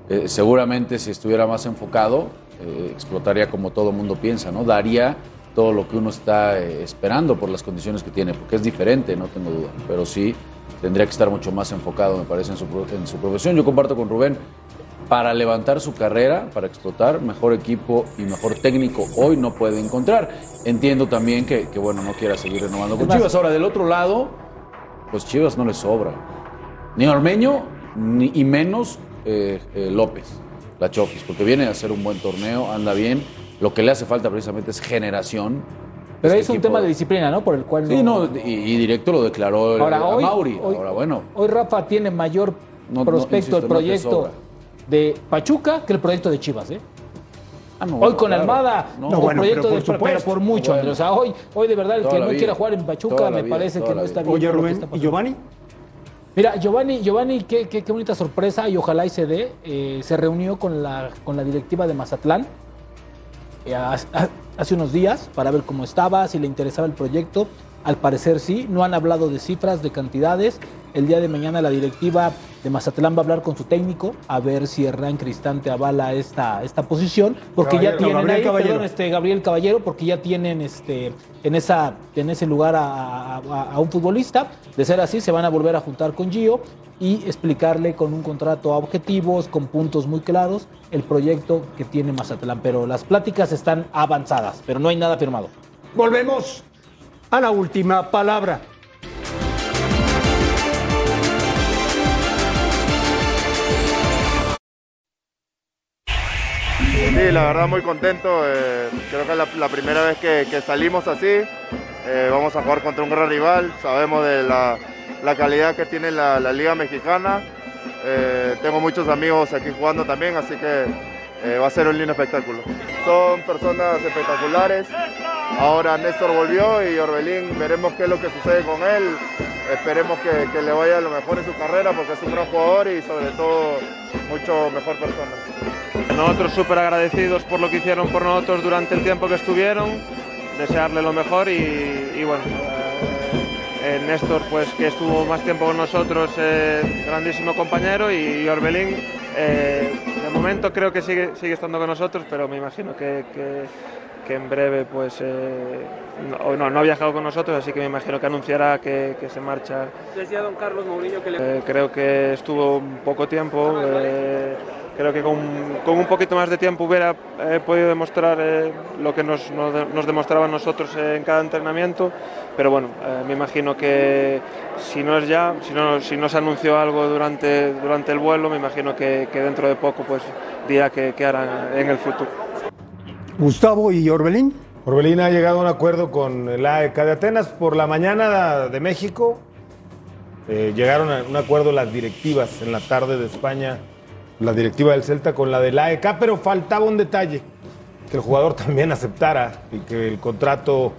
Eh, seguramente si estuviera más enfocado, eh, explotaría como todo mundo piensa, ¿no? Daría todo lo que uno está eh, esperando por las condiciones que tiene, porque es diferente, no tengo duda. Pero sí tendría que estar mucho más enfocado, me parece, en su, en su profesión. Yo comparto con Rubén, para levantar su carrera, para explotar, mejor equipo y mejor técnico hoy no puede encontrar. Entiendo también que, que, bueno, no quiera seguir renovando con Chivas. Ahora, del otro lado, pues Chivas no le sobra. Ni Ormeño, ni, y menos eh, eh, López, la Chofis, porque viene a hacer un buen torneo, anda bien. Lo que le hace falta precisamente es generación. Pero Este es un equipo- tema de disciplina, ¿no? Por el cual Sí, no, y, y directo lo declaró eh, Ahora, a hoy, Mauri. hoy- Ahora, bueno, hoy Rafa tiene mayor No, no, prospecto insisto, el proyecto de Pachuca que el proyecto de Chivas, ¿eh? Ah, no, Hoy con claro. Almada, No, el bueno, proyecto pero de por pero supuesto. por mucho, Bueno. Andrés. O sea, hoy, hoy de verdad el Toda que la no vida. quiera jugar en Pachuca me vida, parece que no está bien. Oye, Rubén, ¿y. Giovanni? Mira, Giovanni, Giovanni qué, qué, qué bonita sorpresa y ojalá y se dé. Eh, se reunió con la, con la directiva de Mazatlán eh, ha- ha- hace unos días para ver cómo estaba, si le interesaba el proyecto. Al parecer sí, no han hablado de cifras, de cantidades. El día de mañana la directiva de Mazatlán va a hablar con su técnico a ver si Hernán Cristante avala esta, esta posición, porque Caballero, ya tienen Gabriel ahí, Caballero. perdón, este, Gabriel Caballero, porque ya tienen este, en, esa, en ese lugar a, a- a un futbolista. De ser así, se van a volver a juntar con Gio y explicarle con un contrato a objetivos, con puntos muy claros, el proyecto que tiene Mazatlán. Pero las pláticas están avanzadas, pero no hay nada firmado. Volvemos a la última palabra. Sí, la verdad muy contento. eh, creo que es la, primera vez que, salimos así. Eh, vamos a jugar contra un gran rival. Sabemos de la, calidad que tiene la, la Liga Mexicana. Eh, tengo muchos amigos aquí jugando también, así que eh, va a ser un lindo espectáculo. Son personas espectaculares. Ahora Néstor volvió y Orbelín, veremos qué es lo que sucede con él. Esperemos que, le vaya lo mejor en su carrera porque es un gran jugador y sobre todo mucho mejor persona. Nosotros súper agradecidos por lo que hicieron por nosotros durante el tiempo que estuvieron, desearle lo mejor y, y bueno, eh, eh, Néstor pues que estuvo más tiempo con nosotros, eh, grandísimo compañero y, Orbelín eh, de momento creo que sigue, sigue estando con nosotros, pero me imagino que, que, que en breve pues eh, no, no, no ha viajado con nosotros, así que me imagino que anunciará que, que se marcha. Decía don Carlos Mourinho que le... Eh, creo que estuvo poco tiempo. eh, creo que con, con un poquito más de tiempo hubiera eh, podido demostrar eh, lo que nos, nos, nos demostraban nosotros eh, en cada entrenamiento. Pero bueno, eh, me imagino que si no es ya, si no, si no se anunció algo durante, durante el vuelo, me imagino que, que dentro de poco pues dirá que, que hará en el futuro. Gustavo y Orbelín. Orbelín ha llegado a un acuerdo con el AEK de Atenas. Por la mañana de México eh, llegaron a un acuerdo las directivas en la tarde de España, la directiva del Celta con la del AEK, pero faltaba un detalle, que el jugador también aceptara y que el contrato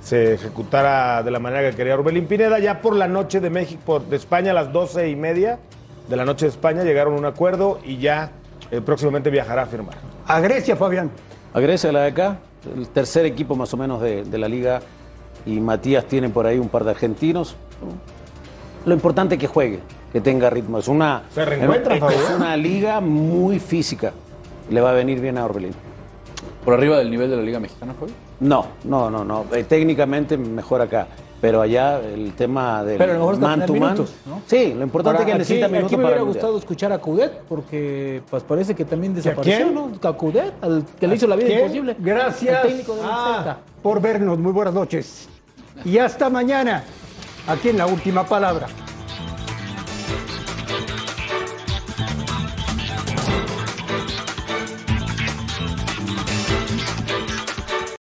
se ejecutara de la manera que quería Orbelín Pineda. Ya por la noche de México, por- de España a las doce y media de la noche de España llegaron a un acuerdo y ya eh, próximamente viajará a firmar. A Grecia, Fabián. A Grecia, la de acá, el tercer equipo más o menos de, de la liga. Y Matías tiene por ahí un par de argentinos. Lo importante es que juegue, que tenga ritmo. Es una, Se reencuentra, es, una liga muy física. Le va a venir bien a Orbelín. ¿Por arriba del nivel de la Liga Mexicana fue? No, no, no, no. Eh, técnicamente mejor acá. Pero allá el tema del Pero a lo mejor es man to man. minutos, ¿no? Sí, lo importante Ahora, es que necesita minutos aquí me para hubiera gustado escuchar a Cudet, porque pues parece que también desapareció, quién? ¿no? A Cudet, al que le hizo la vida ¿Quién? imposible. Gracias El técnico del ah, por vernos. Muy buenas noches. Y hasta mañana, aquí en La Última Palabra.